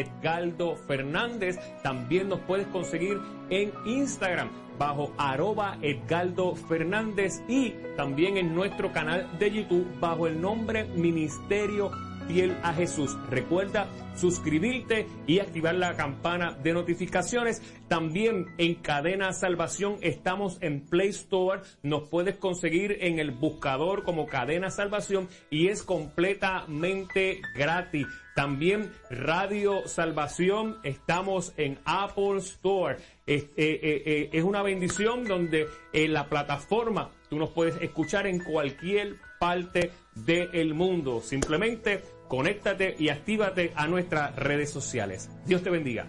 Edgardo Fernández. También nos puedes conseguir en Instagram bajo arroba Edgardo Fernández y también en nuestro canal de YouTube bajo el nombre Ministerio Fiel a Jesús. Recuerda suscribirte y activar la campana de notificaciones. También en Cadena Salvación estamos en Play Store. Nos puedes conseguir en el buscador como Cadena Salvación y es completamente gratis. También Radio Salvación, estamos en Apple Store. Es, eh, eh, eh, es una bendición donde en la plataforma tú nos puedes escuchar en cualquier parte del mundo. Simplemente conéctate y actívate a nuestras redes sociales. Dios te bendiga.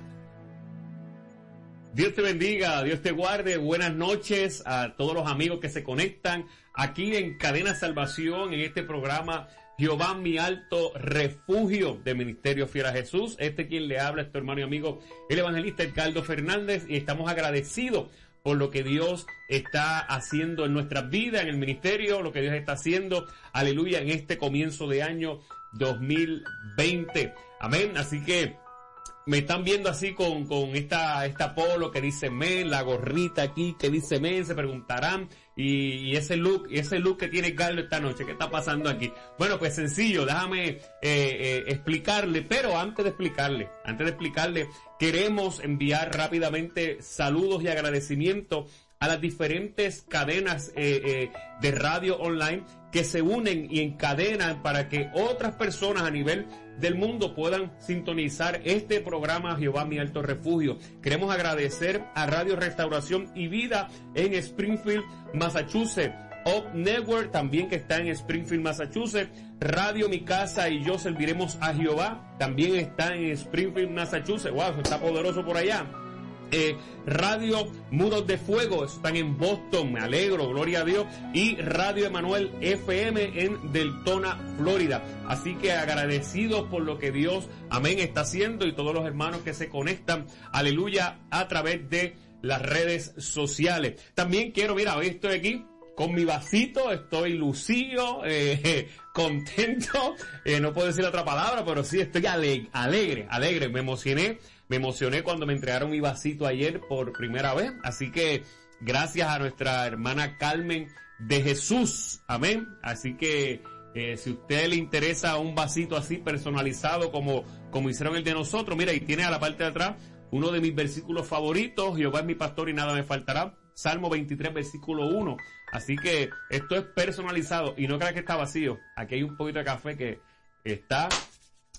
Dios te bendiga, Dios te guarde. Buenas noches a todos los amigos que se conectan aquí en Cadena Salvación, en este programa Jehová mi alto refugio de Ministerio Fiel a Jesús. Este quien le habla es tu hermano y amigo, el evangelista Edgardo Fernández, y estamos agradecidos por lo que Dios está haciendo en nuestras vidas, en el ministerio, lo que Dios está haciendo, aleluya, en este comienzo de año 2020. Amén. Así que me están viendo así con, con esta, esta polo que dice men, la gorrita aquí que dice men, se preguntarán, y, ese look, y ese look que tiene Carlos esta noche, ¿qué está pasando aquí? Bueno, pues sencillo, déjame eh, eh, explicarle, pero antes de explicarle, antes de explicarle, queremos enviar rápidamente saludos y agradecimientos a las diferentes cadenas eh, de radio online que se unen y encadenan para que otras personas a nivel del mundo puedan sintonizar este programa Jehová mi alto refugio. Queremos agradecer a Radio Restauración y Vida en Springfield, Massachusetts. Up Network también que está en Springfield, Massachusetts. Radio Mi Casa y yo serviremos a Jehová también está en Springfield, Massachusetts. Wow, está poderoso por allá. Eh, Radio Muros de Fuego, están en Boston, me alegro, gloria a Dios, y Radio Emanuel FM en Deltona, Florida. Así que agradecidos por lo que Dios, amén, está haciendo y todos los hermanos que se conectan, aleluya, a través de las redes sociales. También quiero, mira, hoy estoy aquí con mi vasito, estoy lucido, eh, contento, eh, no puedo decir otra palabra, pero sí estoy alegre, alegre, alegre, me emocioné me emocioné cuando me entregaron mi vasito ayer por primera vez. Así que gracias a nuestra hermana Carmen de Jesús. Amén. Así que eh, si usted le interesa un vasito así personalizado como, como hicieron el de nosotros, mira, y tiene a la parte de atrás uno de mis versículos favoritos, Jehová es mi pastor y nada me faltará. Salmo 23, versículo 1. Así que esto es personalizado y no creas que está vacío. Aquí hay un poquito de café que está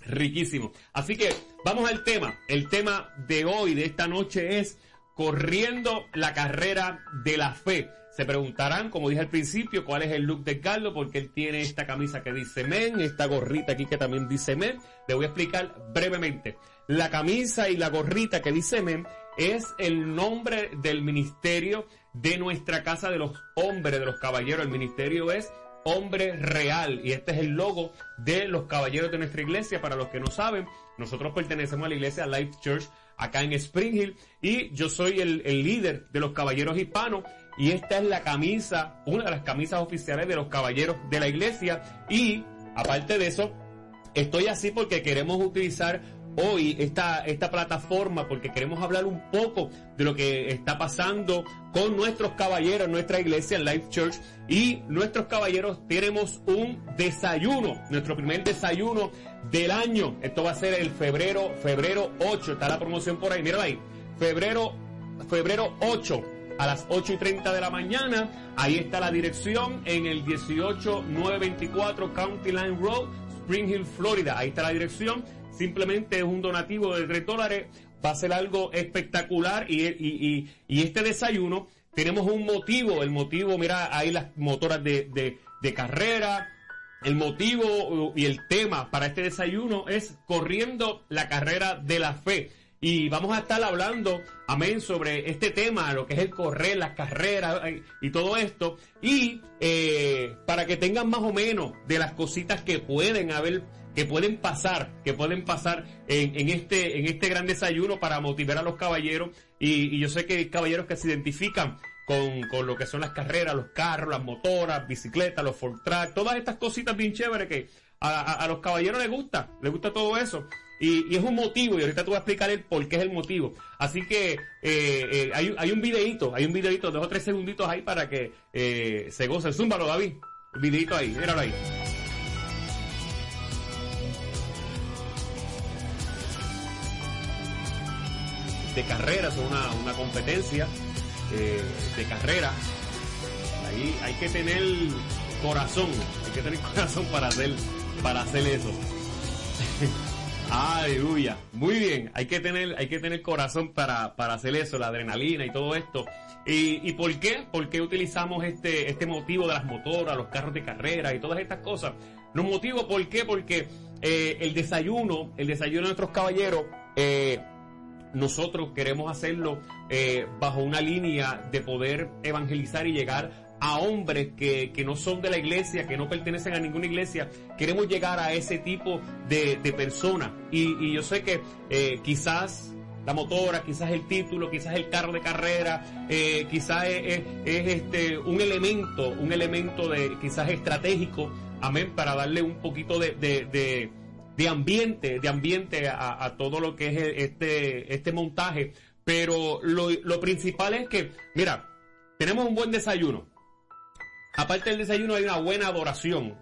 riquísimo. Así que vamos al tema. El tema de hoy, de esta noche, es corriendo la carrera de la fe. Se preguntarán, como dije al principio, cuál es el look de Carlos, porque él tiene esta camisa que dice men, esta gorrita aquí que también dice men. Le voy a explicar brevemente. La camisa y la gorrita que dice men es el nombre del ministerio de nuestra casa de los hombres, de los caballeros. El ministerio es hombre real. Y este es el logo de los caballeros de nuestra iglesia. Para los que no saben, nosotros pertenecemos a la iglesia Life Church acá en Spring Hill y yo soy el, líder de los caballeros hispanos y esta es la camisa, una de las camisas oficiales de los caballeros de la iglesia y aparte de eso, estoy así porque queremos utilizar hoy esta, esta plataforma porque queremos hablar un poco de lo que está pasando con nuestros caballeros nuestra iglesia Life Church y nuestros caballeros tenemos un desayuno, nuestro primer desayuno del año. Esto va a ser el febrero, febrero 8, está la promoción por ahí, mírala ahí, febrero, febrero 8 a las 8 y 30 de la mañana. Ahí está la dirección en el 18924 County Line Road, Spring Hill, Florida. Ahí está la dirección simplemente es un donativo de 3 dólares, va a ser algo espectacular y, y, y, este desayuno tenemos un motivo, el motivo, mira, ahí las motoras de, de, de carrera, el motivo y el tema para este desayuno es corriendo la carrera de la fe. Y vamos a estar hablando, amén, sobre este tema, lo que es el correr, las carreras y todo esto. Y eh, para que tengan más o menos de las cositas que pueden haber que pueden pasar, que pueden pasar en, este, en este gran desayuno para motivar a los caballeros. Y, yo sé que hay caballeros que se identifican con, con, lo que son las carreras, los carros, las motoras, bicicletas, los Ford Track, todas estas cositas bien chéveres que a, los caballeros les gusta, les gusta todo eso. Y, es un motivo, y ahorita te voy a explicar el por qué es el motivo. Así que eh, eh, hay, hay, un videito, hay un videito, dos o tres segunditos ahí para que eh, se goce. Zúmbalo, David. El videito ahí, míralo ahí. De carrera, es una, una competencia de carrera. Ahí hay que tener corazón, hay que tener corazón para hacer, para hacer eso. Aleluya. Muy bien. Hay que tener, hay que tener corazón para, para hacer eso, la adrenalina y todo esto. ¿Y, y por qué? ¿Por qué utilizamos este, este motivo de las motoras, los carros de carrera y todas estas cosas? Los motivos, ¿por qué? Porque eh, el desayuno, el desayuno de nuestros caballeros, eh, nosotros queremos hacerlo eh, bajo una línea de poder evangelizar y llegar a hombres que, que, no son de la iglesia, que no pertenecen a ninguna iglesia. Queremos llegar a ese tipo de, de personas. Y, y, yo sé que eh, quizás la motora, quizás el título, quizás el carro de carrera, eh, quizás es, es, este un elemento, un elemento de quizás estratégico, amén, para darle un poquito de, de, de, ambiente, de ambiente a, todo lo que es este, este montaje. Pero lo, lo principal es que, mira, tenemos un buen desayuno Aparte del desayuno hay una buena adoración.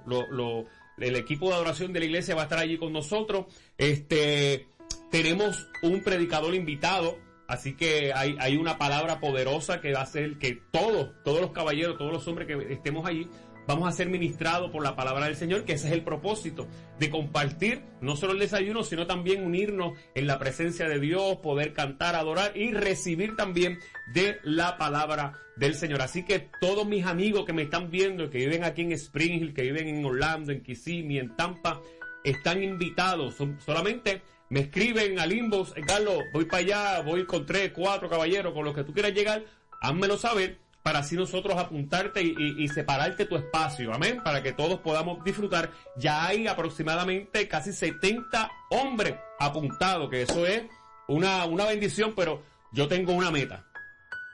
el equipo de adoración de la iglesia va a estar allí con nosotros. Este, tenemos un predicador invitado. Así que hay, hay una palabra poderosa que va a hacer que todos, todos los caballeros, todos los hombres que estemos allí, vamos a ser ministrados por la palabra del Señor, que ese es el propósito, de compartir no solo el desayuno, sino también unirnos en la presencia de Dios, poder cantar, adorar y recibir también de la palabra del Señor. Así que todos mis amigos que me están viendo, que viven aquí en Spring Hill, que viven en Orlando, en Kissimmee, en Tampa, están invitados. solamente me escriben al inbox, Carlos, voy para allá, voy con tres, cuatro caballeros, con los que tú quieras llegar, házmelo saber para así nosotros apuntarte y, separarte tu espacio, amén, para que todos podamos disfrutar. Ya hay aproximadamente casi 70 hombres apuntados, que eso es una, una bendición, pero yo tengo una meta.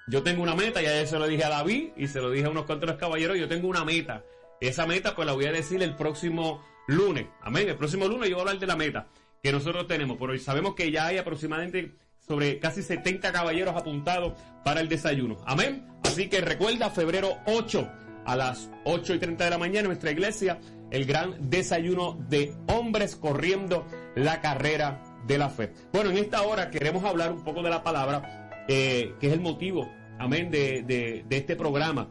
Yo tengo una meta, ya se lo dije a David y se lo dije a unos cuantos caballeros, yo tengo una meta. Esa meta pues la voy a decir el próximo lunes, amén, el próximo lunes yo voy a hablar de la meta que nosotros tenemos, pero sabemos que ya hay aproximadamente sobre casi 70 caballeros apuntados para el desayuno. Amén. Así que recuerda, febrero 8 a las 8 y 30 de la mañana en nuestra iglesia, el gran desayuno de hombres corriendo la carrera de la fe. Bueno, en esta hora queremos hablar un poco de la palabra, eh, que es el motivo, amén, de, de este programa.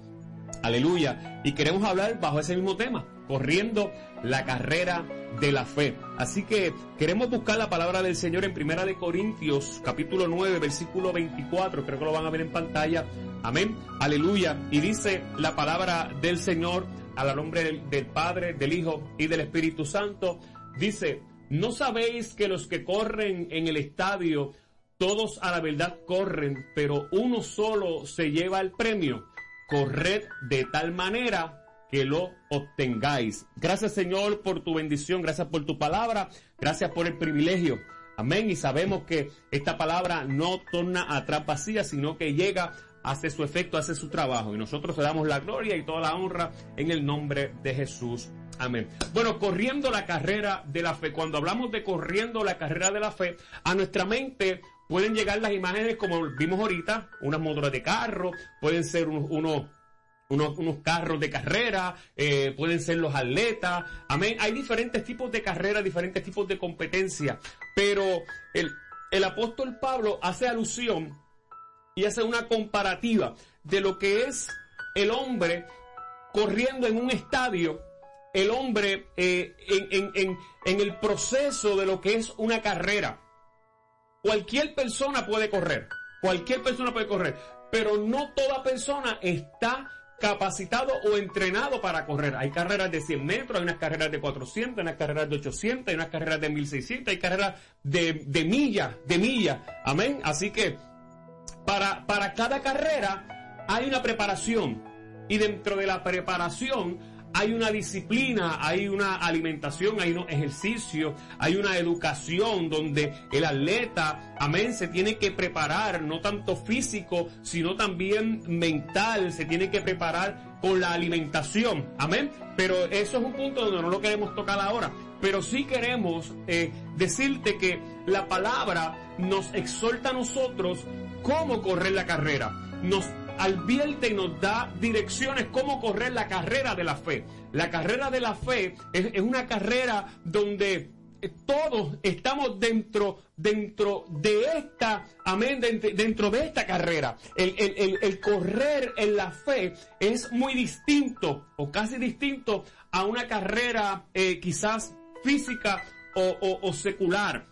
Aleluya. Y queremos hablar bajo ese mismo tema, corriendo la carrera de la fe. Así que queremos buscar la palabra del Señor en Primera de Corintios, capítulo 9, versículo 24. Creo que lo van a ver en pantalla. Amén. Aleluya. Y dice la palabra del Señor al nombre del, del Padre, del Hijo y del Espíritu Santo. Dice, ¿no sabéis que los que corren en el estadio, todos a la verdad corren, pero uno solo se lleva el premio? Corred de tal manera que lo obtengáis. Gracias Señor por tu bendición, gracias por tu palabra, gracias por el privilegio. Amén. Y sabemos que esta palabra no torna atrás vacía, sino que llega, hace su efecto, hace su trabajo. Y nosotros le damos la gloria y toda la honra en el nombre de Jesús. Amén. Bueno, corriendo la carrera de la fe. Cuando hablamos de corriendo la carrera de la fe, a nuestra mente pueden llegar las imágenes como vimos ahorita, unas motoras de carro, pueden ser unos unos, unos, carros de carrera, eh, pueden ser los atletas, amén. Hay diferentes tipos de carrera, diferentes tipos de competencia, pero el, el apóstol Pablo hace alusión y hace una comparativa de lo que es el hombre corriendo en un estadio, el hombre eh, en, en, en, en el proceso de lo que es una carrera. Cualquier persona puede correr, cualquier persona puede correr, pero no toda persona está capacitado o entrenado para correr. Hay carreras de 100 metros, hay unas carreras de 400, hay unas carreras de 800, hay unas carreras de 1600, hay carreras de, de millas, de millas. Amén. Así que para, para cada carrera hay una preparación y dentro de la preparación hay una disciplina, hay una alimentación, hay un ejercicio, hay una educación donde el atleta, amén, se tiene que preparar, no tanto físico, sino también mental, se tiene que preparar con la alimentación, amén. Pero eso es un punto donde no lo queremos tocar ahora. pero sí queremos eh, decirte que la palabra nos exhorta a nosotros cómo correr la carrera. Advierte y nos da direcciones cómo correr la carrera de la fe. La carrera de la fe es, una carrera donde todos estamos dentro, dentro de esta, amén, dentro de esta carrera. El, correr en la fe es muy distinto o casi distinto a una carrera eh, quizás física o, secular.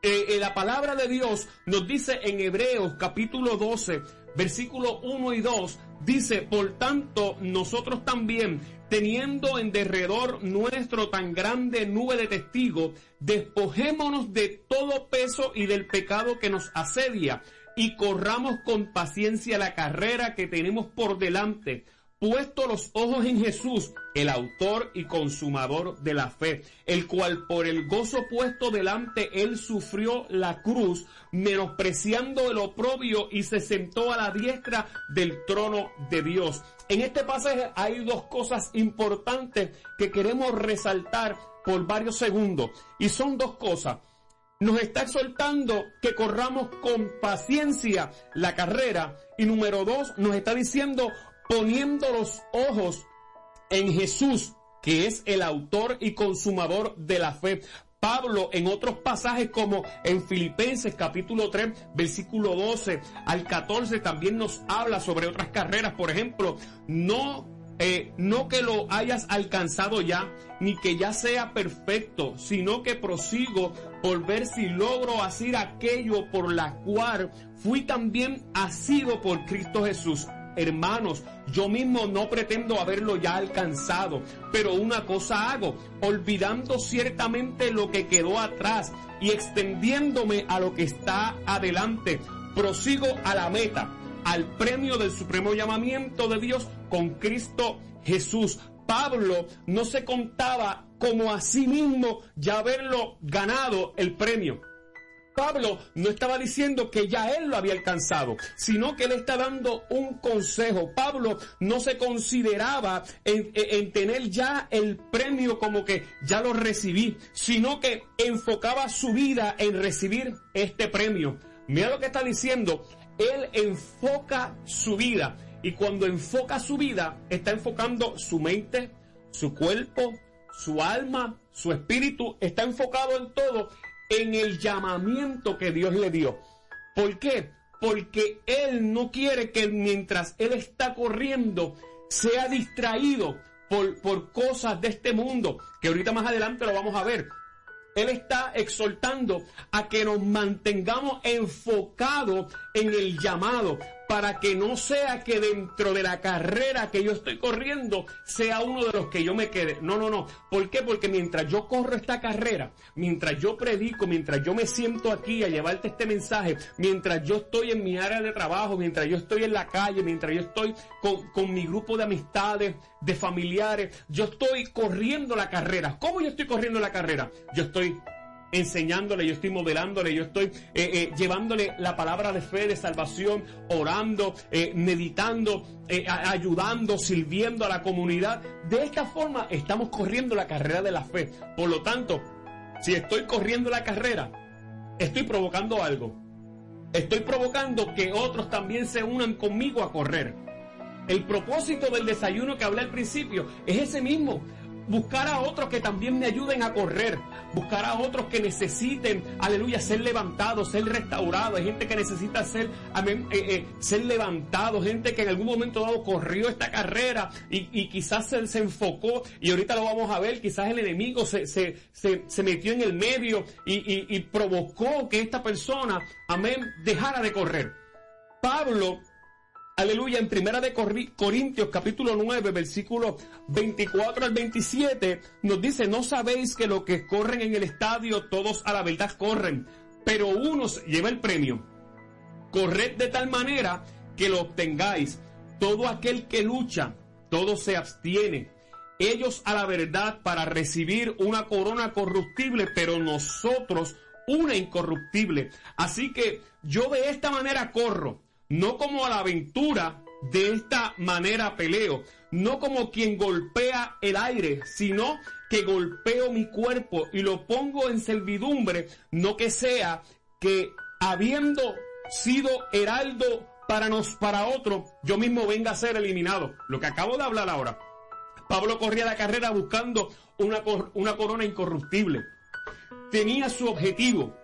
Eh, eh, la palabra de Dios nos dice en Hebreos capítulo 12, versículo 1 y 2, dice, por tanto, nosotros también, teniendo en derredor nuestro tan grande nube de testigos, despojémonos de todo peso y del pecado que nos asedia, y corramos con paciencia la carrera que tenemos por delante puesto los ojos en Jesús, el autor y consumador de la fe, el cual por el gozo puesto delante él sufrió la cruz, menospreciando el oprobio y se sentó a la diestra del trono de Dios. En este pasaje hay dos cosas importantes que queremos resaltar por varios segundos y son dos cosas. Nos está exhortando que corramos con paciencia la carrera y número dos nos está diciendo poniendo los ojos en Jesús, que es el autor y consumador de la fe. Pablo en otros pasajes como en Filipenses capítulo 3 versículo 12 al 14 también nos habla sobre otras carreras. Por ejemplo, no, eh, no que lo hayas alcanzado ya, ni que ya sea perfecto, sino que prosigo por ver si logro hacer aquello por la cual fui también asido por Cristo Jesús hermanos, yo mismo no pretendo haberlo ya alcanzado, pero una cosa hago, olvidando ciertamente lo que quedó atrás y extendiéndome a lo que está adelante, prosigo a la meta, al premio del supremo llamamiento de Dios con Cristo Jesús. Pablo no se contaba como a sí mismo ya haberlo ganado el premio. Pablo no estaba diciendo que ya él lo había alcanzado, sino que él está dando un consejo. Pablo no se consideraba en, tener ya el premio como que ya lo recibí, sino que enfocaba su vida en recibir este premio. Mira lo que está diciendo. Él enfoca su vida. Y cuando enfoca su vida, está enfocando su mente, su cuerpo, su alma, su espíritu, está enfocado en todo en el llamamiento que Dios le dio. ¿Por qué? Porque Él no quiere que mientras Él está corriendo sea distraído por, por cosas de este mundo, que ahorita más adelante lo vamos a ver. Él está exhortando a que nos mantengamos enfocados en el llamado, para que no sea que dentro de la carrera que yo estoy corriendo sea uno de los que yo me quede. No, no, no. ¿Por qué? Porque mientras yo corro esta carrera, mientras yo predico, mientras yo me siento aquí a llevarte este mensaje, mientras yo estoy en mi área de trabajo, mientras yo estoy en la calle, mientras yo estoy con, con mi grupo de amistades, de familiares, yo estoy corriendo la carrera. ¿Cómo yo estoy corriendo la carrera? Yo estoy enseñándole, yo estoy modelándole, yo estoy eh, eh, llevándole la palabra de fe, de salvación, orando, eh, meditando, ayudando, sirviendo a la comunidad. De esta forma estamos corriendo la carrera de la fe. Por lo tanto, si estoy corriendo la carrera, estoy provocando algo. Estoy provocando que otros también se unan conmigo a correr. El propósito del desayuno que hablé al principio es ese mismo buscar a otros que también me ayuden a correr, buscar a otros que necesiten, aleluya, ser levantados, ser restaurados, hay gente que necesita ser, amén, eh, eh, ser levantado, gente que en algún momento dado corrió esta carrera y, quizás se, enfocó y ahorita lo vamos a ver, quizás el enemigo se, se, se metió en el medio y, y provocó que esta persona, amén, dejara de correr. Pablo aleluya, en Primera de Corintios capítulo 9, versículo 24 al 27, nos dice, no sabéis que los que corren en el estadio, todos a la verdad corren, pero uno lleva el premio. Corred de tal manera que lo obtengáis. Todo aquel que lucha, todo se abstiene. Ellos a la verdad para recibir una corona corruptible, pero nosotros una incorruptible. Así que yo de esta manera corro no como a la aventura de esta manera peleo. no como quien golpea el aire, sino que golpeo mi cuerpo y lo pongo en servidumbre, no que sea que habiendo sido heraldo para nos, para otro, yo mismo venga a ser eliminado. Lo que acabo de hablar ahora. Pablo corría la carrera buscando una, una corona incorruptible. Tenía su objetivo,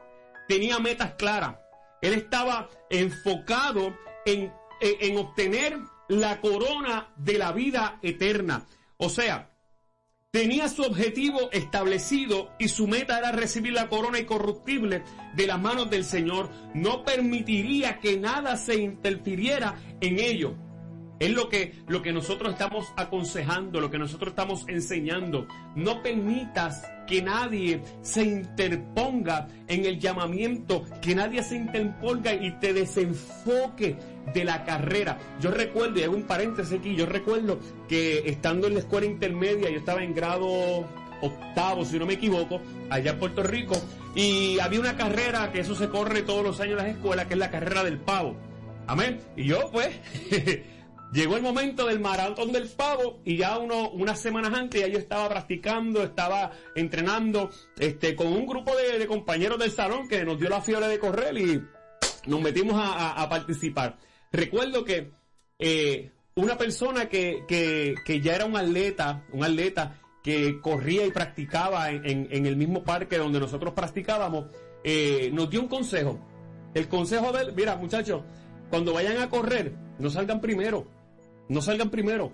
tenía metas claras. Él estaba enfocado en, en obtener la corona de la vida eterna. O sea, tenía su objetivo establecido y su meta era recibir la corona incorruptible de las manos del Señor. No permitiría que nada se interfiriera en ello. Es lo que, lo que nosotros estamos aconsejando, lo que nosotros estamos enseñando. No permitas que nadie se interponga en el llamamiento, que nadie se interponga y te desenfoque de la carrera. Yo recuerdo, y hago un paréntesis aquí, yo recuerdo que estando en la escuela intermedia, yo estaba en grado octavo, si no me equivoco, allá en Puerto Rico, y había una carrera que eso se corre todos los años en las escuelas, que es la carrera del pavo. Amén. Y yo, pues, Llegó el momento del maratón del pavo y ya uno, unas semanas antes ya yo estaba practicando, estaba entrenando este, con un grupo de, compañeros del salón que nos dio la fiebre de correr y nos metimos a, participar. Recuerdo que eh, una persona que, que, ya era un atleta, un atleta que corría y practicaba en, el mismo parque donde nosotros practicábamos, eh, nos dio un consejo. El consejo de él, mira muchachos, cuando vayan a correr, no salgan primero no salgan primero.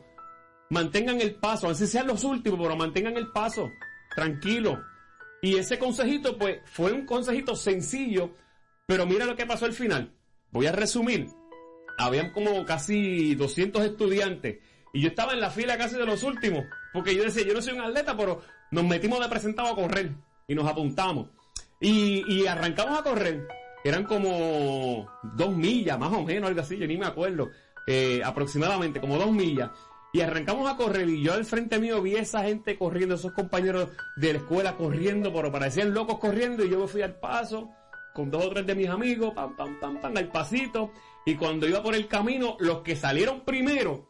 Mantengan el paso, así sean los últimos, pero mantengan el paso. Tranquilo. Y ese consejito, pues, fue un consejito sencillo, pero mira lo que pasó al final. Voy a resumir. Habían como casi 200 estudiantes y yo estaba en la fila casi de los últimos, porque yo decía, yo no soy un atleta, pero nos metimos de presentado a correr y nos apuntamos. Y, y arrancamos a correr. Eran como dos millas, más o menos, algo así, yo ni me acuerdo. Eh, aproximadamente como dos millas. Y arrancamos a correr y yo al frente mío vi esa gente corriendo, esos compañeros de la escuela corriendo, pero parecían locos corriendo y yo me fui al paso con dos o tres de mis amigos, pam, pam, pam, pam, al pasito. Y cuando iba por el camino, los que salieron primero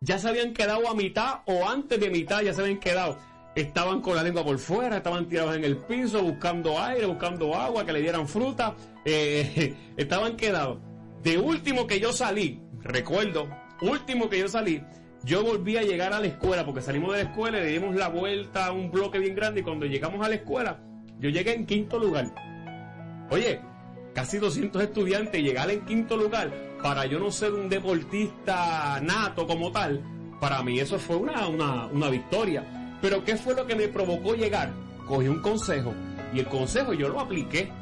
ya se habían quedado a mitad o antes de mitad ya se habían quedado. Estaban con la lengua por fuera, estaban tirados en el piso buscando aire, buscando agua, que le dieran fruta. Eh, estaban quedados. De último que yo salí, recuerdo, último que yo salí, yo volví a llegar a la escuela, porque salimos de la escuela y le dimos la vuelta a un bloque bien grande y cuando llegamos a la escuela, yo llegué en quinto lugar. Oye, casi 200 estudiantes, llegar en quinto lugar, para yo no ser un deportista nato como tal, para mí eso fue una, una, una victoria. Pero ¿qué fue lo que me provocó llegar? Cogí un consejo y el consejo yo lo apliqué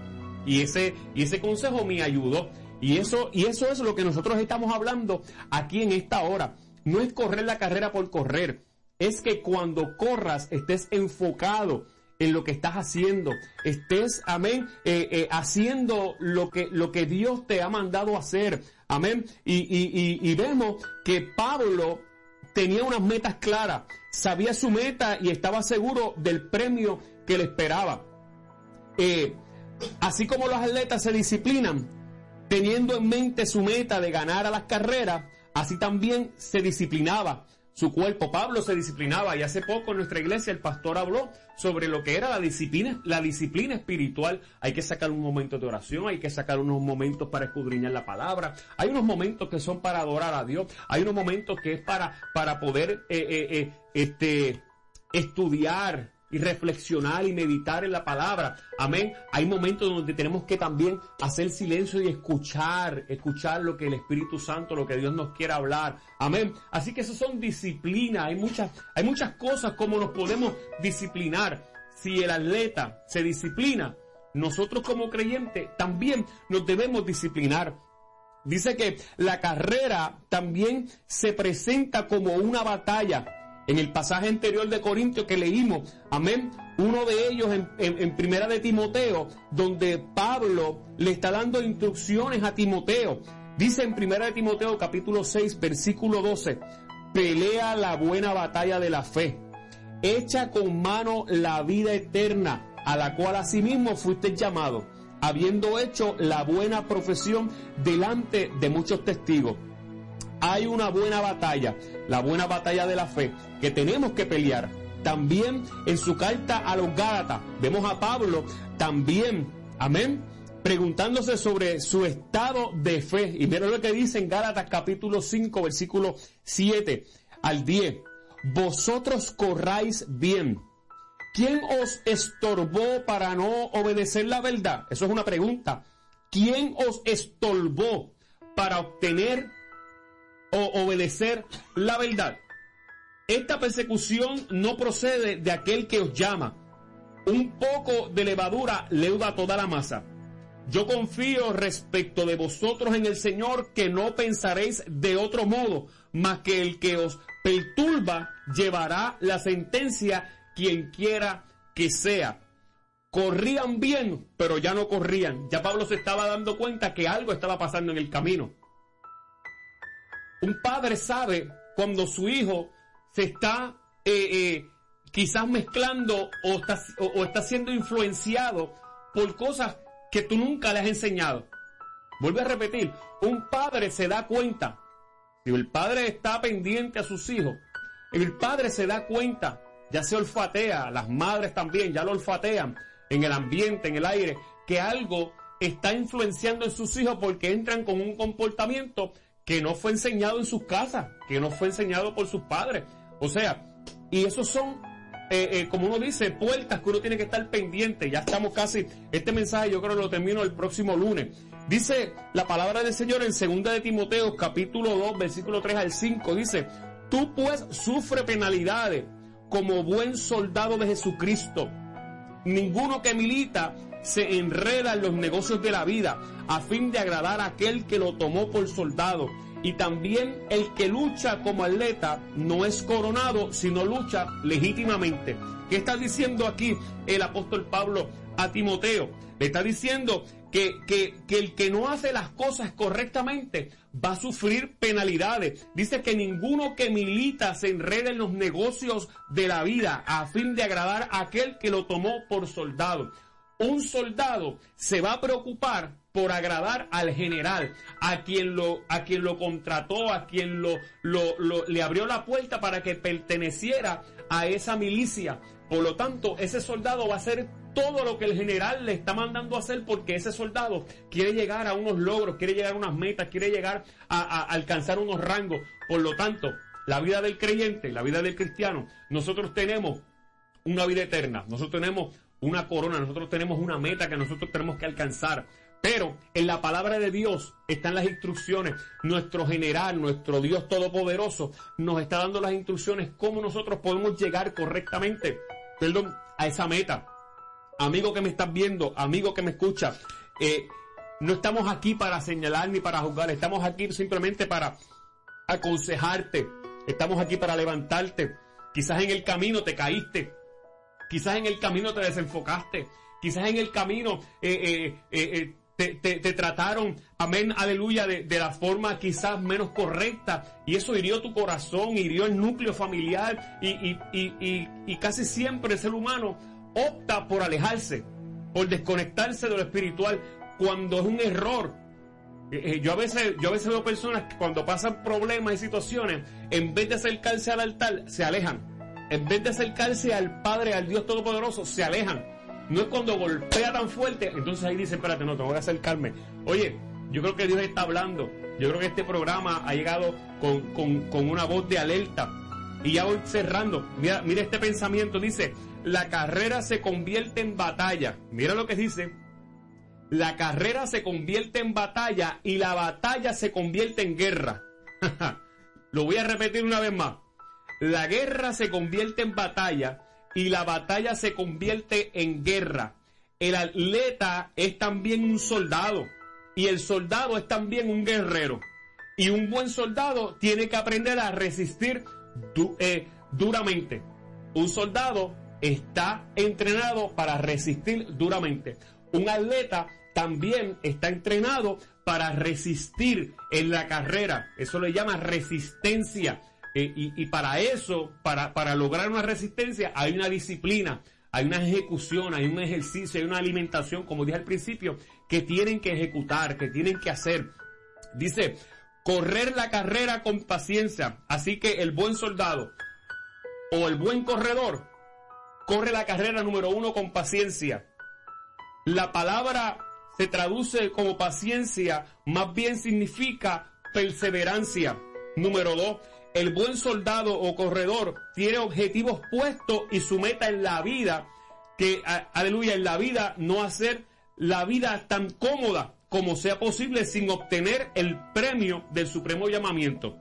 y ese, y ese consejo me ayudó. Y eso, y eso es lo que nosotros estamos hablando aquí en esta hora. No es correr la carrera por correr. Es que cuando corras estés enfocado en lo que estás haciendo. Estés, amén, eh, eh, haciendo lo que, lo que Dios te ha mandado hacer. Amén. Y, y, y, vemos que Pablo tenía unas metas claras. Sabía su meta y estaba seguro del premio que le esperaba. Eh, así como los atletas se disciplinan, Teniendo en mente su meta de ganar a las carreras, así también se disciplinaba su cuerpo. Pablo se disciplinaba y hace poco en nuestra iglesia el pastor habló sobre lo que era la disciplina, la disciplina espiritual. Hay que sacar un momento de oración, hay que sacar unos momentos para escudriñar la palabra. Hay unos momentos que son para adorar a Dios, hay unos momentos que es para, para poder eh, eh, eh, este, estudiar y reflexionar y meditar en la palabra. Amén. Hay momentos donde tenemos que también hacer silencio y escuchar, escuchar lo que el Espíritu Santo, lo que Dios nos quiere hablar. Amén. Así que eso son disciplinas. Hay muchas, hay muchas cosas como nos podemos disciplinar. Si el atleta se disciplina, nosotros como creyentes también nos debemos disciplinar. Dice que la carrera también se presenta como una batalla en el pasaje anterior de Corintios que leímos, amén, uno de ellos en, primera de Timoteo, donde Pablo le está dando instrucciones a Timoteo. Dice en primera de Timoteo capítulo 6 versículo 12, pelea la buena batalla de la fe, echa con mano la vida eterna, a la cual asimismo fuiste llamado, habiendo hecho la buena profesión delante de muchos testigos. Hay una buena batalla, la buena batalla de la fe, que tenemos que pelear. También en su carta a los Gálatas, vemos a Pablo también, amén, preguntándose sobre su estado de fe. Y miren lo que dice en Gálatas capítulo 5, versículo 7 al 10. Vosotros corráis bien. ¿Quién os estorbó para no obedecer la verdad? Eso es una pregunta. ¿Quién os estorbó para obtener o obedecer la verdad? Esta persecución no procede de aquel que os llama. Un poco de levadura leuda toda la masa. Yo confío respecto de vosotros en el Señor que no pensaréis de otro modo, más que el que os perturba llevará la sentencia quien quiera que sea. Corrían bien, pero ya no corrían. Ya Pablo se estaba dando cuenta que algo estaba pasando en el camino. Un padre sabe cuando su hijo se está eh, eh, quizás mezclando o está, o está siendo influenciado por cosas que tú nunca le has enseñado. Vuelve a repetir, un padre se da cuenta, si el padre está pendiente a sus hijos, el padre se da cuenta, ya se olfatea, las madres también ya lo olfatean en el ambiente, en el aire, que algo está influenciando en sus hijos porque entran con un comportamiento que no fue enseñado en sus casas, que no fue enseñado por sus padres. O sea, y esos son eh, eh, como uno dice, puertas que uno tiene que estar pendiente. Ya estamos casi, este mensaje yo creo que lo termino el próximo lunes. Dice la palabra del Señor en 2 de Timoteo, capítulo 2, versículo 3 al 5. Dice, tú pues sufre penalidades como buen soldado de Jesucristo. Ninguno que milita se enreda en los negocios de la vida a fin de agradar a aquel que lo tomó por soldado y también el que lucha como atleta no es coronado, sino lucha legítimamente. ¿Qué está diciendo aquí el apóstol Pablo a Timoteo? Le está diciendo que, que, que, el que no hace las cosas correctamente va a sufrir penalidades. Dice que ninguno que milita se enrede en los negocios de la vida a fin de agradar a aquel que lo tomó por soldado. Un soldado se va a preocupar por agradar al general, a quien lo, a quien lo contrató, a quien lo, lo, le abrió la puerta para que perteneciera a esa milicia. Por lo tanto, ese soldado va a hacer todo lo que el general le está mandando a hacer porque ese soldado quiere llegar a unos logros, quiere llegar a unas metas, quiere llegar a, a alcanzar unos rangos. Por lo tanto, la vida del creyente, la vida del cristiano, nosotros tenemos una vida eterna, nosotros tenemos una corona, nosotros tenemos una meta que nosotros tenemos que alcanzar. Pero en la palabra de Dios están las instrucciones. Nuestro general, nuestro Dios Todopoderoso, nos está dando las instrucciones cómo nosotros podemos llegar correctamente, perdón, a esa meta. Amigo que me estás viendo, amigo que me escucha, eh, no estamos aquí para señalar ni para juzgar, estamos aquí simplemente para aconsejarte, estamos aquí para levantarte. Quizás en el camino te caíste, quizás en el camino te desenfocaste, quizás en el camino eh, eh, eh te, trataron, amén, aleluya, de, la forma quizás menos correcta y eso hirió tu corazón, hirió el núcleo familiar y, casi siempre el ser humano opta por alejarse, por desconectarse de lo espiritual cuando es un error. Yo a veces, yo a veces veo personas que cuando pasan problemas y situaciones, en vez de acercarse al altar, se alejan. En vez de acercarse al Padre, al Dios Todopoderoso, se alejan no es cuando golpea tan fuerte, entonces ahí dice, espérate, no, tengo que acercarme. Oye, yo creo que Dios está hablando. Yo creo que este programa ha llegado con, una voz de alerta. Y ya voy cerrando. Mira, mira este pensamiento. Dice, la carrera se convierte en batalla. Mira lo que dice. La carrera se convierte en batalla y la batalla se convierte en guerra. lo voy a repetir una vez más. La guerra se convierte en batalla y la batalla se convierte en guerra. El atleta es también un soldado y el soldado es también un guerrero. Y un buen soldado tiene que aprender a resistir eh, duramente. Un soldado está entrenado para resistir duramente. Un atleta también está entrenado para resistir en la carrera. Eso le llama resistencia. Eh, y, para eso, para, para lograr una resistencia, hay una disciplina, hay una ejecución, hay un ejercicio, hay una alimentación, como dije al principio, que tienen que ejecutar, que tienen que hacer. Dice, correr la carrera con paciencia. Así que el buen soldado o el buen corredor corre la carrera número uno con paciencia. La palabra se traduce como paciencia, más bien significa perseverancia. Número dos, el buen soldado o corredor tiene objetivos puestos y su meta en la vida, que, aleluya, en la vida no hacer la vida tan cómoda como sea posible sin obtener el premio del supremo llamamiento.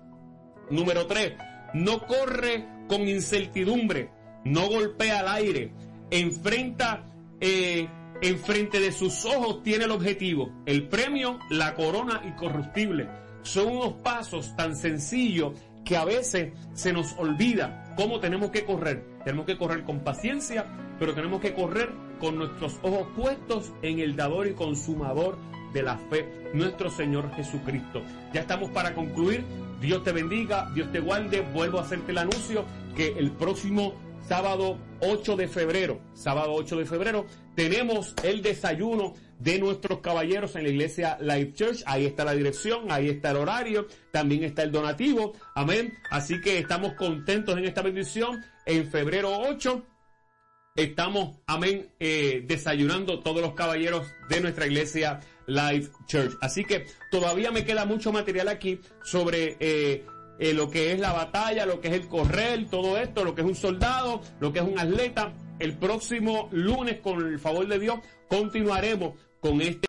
Número tres, no corre con incertidumbre, no golpea al aire, enfrenta eh, Enfrente de sus ojos tiene el objetivo, el premio, la corona incorruptible. Son unos pasos tan sencillos que a veces se nos olvida cómo tenemos que correr. Tenemos que correr con paciencia, pero tenemos que correr con nuestros ojos puestos en el dador y consumador de la fe, nuestro Señor Jesucristo. Ya estamos para concluir. Dios te bendiga, Dios te guarde. Vuelvo a hacerte el anuncio que el próximo sábado 8 de febrero, sábado 8 de febrero, tenemos el desayuno de nuestros caballeros en la iglesia Life Church. Ahí está la dirección, ahí está el horario, también está el donativo. Amén. Así que estamos contentos en esta bendición. En febrero 8 estamos, amén, eh, desayunando todos los caballeros de nuestra iglesia Life Church. Así que todavía me queda mucho material aquí sobre eh, eh, lo que es la batalla, lo que es el correr, todo esto, lo que es un soldado, lo que es un atleta. El próximo lunes, con el favor de Dios, continuaremos con este